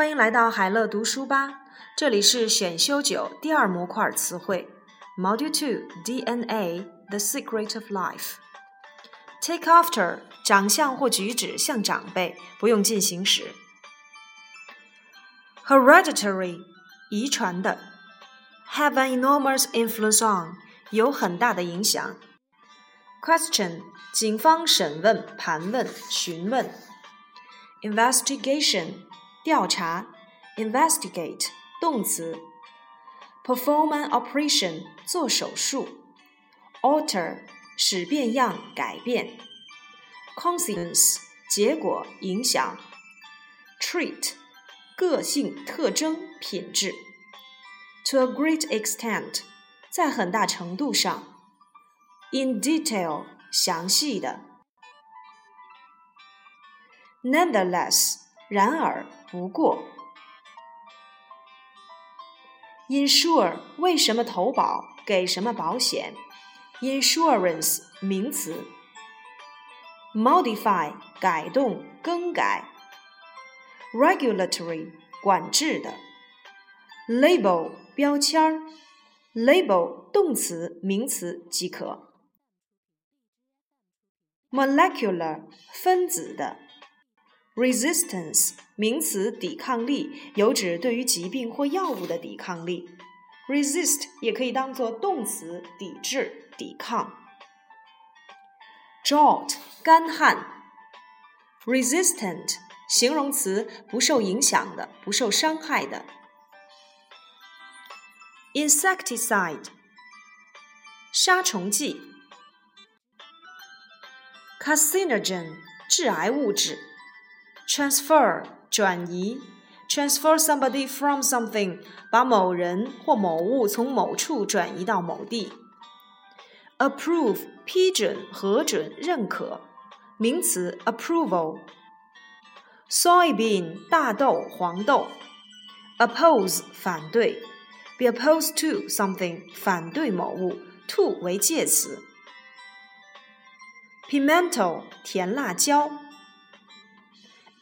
欢迎来到海乐读书吧，这里是选修九第二模块词汇，Module Two DNA The Secret of Life。Take after 长相或举止像长辈，不用进行时。Hereditary 遗传的，have an enormous influence on 有很大的影响。Question 警方审问、盘问、询问。Investigation 调查，investigate 动词，perform an operation 做手术，alter 使变样改变，consequence 结果影响，trait 个性特征品质，to a great extent 在很大程度上，in detail 详细的，nonetheless 然而。不过，insure 为什么投保？给什么保险？insurance 名词，modify 改动、更改，regulatory 管制的，label 标签儿，label 动词、名词即可，molecular 分子的。Resistance 名词，抵抗力，有指对于疾病或药物的抵抗力。resist 也可以当做动词，抵制、抵抗。drought 干旱。resistant 形容词，不受影响的，不受伤害的。insecticide 杀虫剂。carcinogen 致癌物质。transfer 转移，transfer somebody from something 把某人或某物从某处转移到某地。approve 批准、核准、认可，名词 approval。soybean 大豆、黄豆。oppose 反对，be opposed to something 反对某物，to 为介词。pimento 甜辣椒。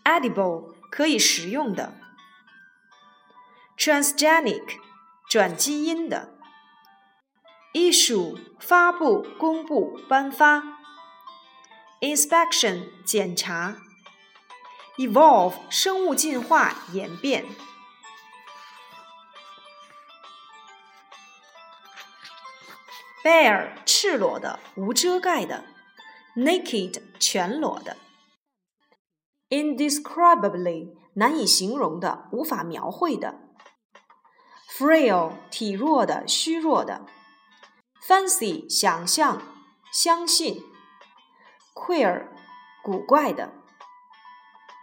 Edible 可以食用的，transgenic 转基因的，issue 发布、公布、颁发，inspection 检查，evolve 生物进化、演变，bare 赤裸的、无遮盖的，naked 全裸的。Indescribably 难以形容的、无法描绘的。；frail 体弱的、虚弱的。；fancy 想象、相信。；queer 古怪的。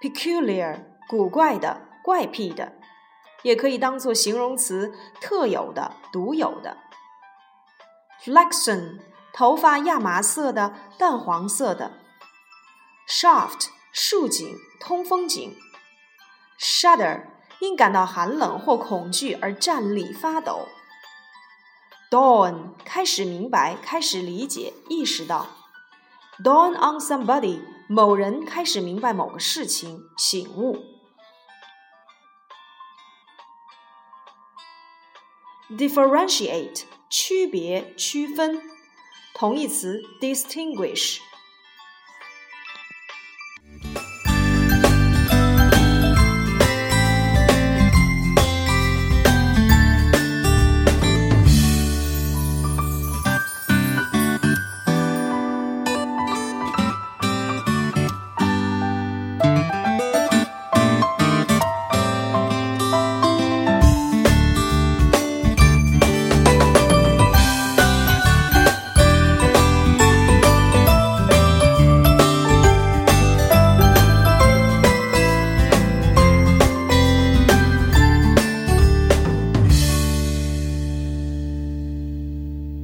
；peculiar 古怪的、怪癖的，也可以当做形容词，特有的、独有的。；flaxen 头发亚麻色的、淡黄色的。；shaft 竖井、通风井；shudder 因感到寒冷或恐惧而站立发抖；dawn 开始明白、开始理解、意识到；dawn on somebody 某人开始明白某个事情、醒悟；differentiate 区别、区分，同义词 distinguish。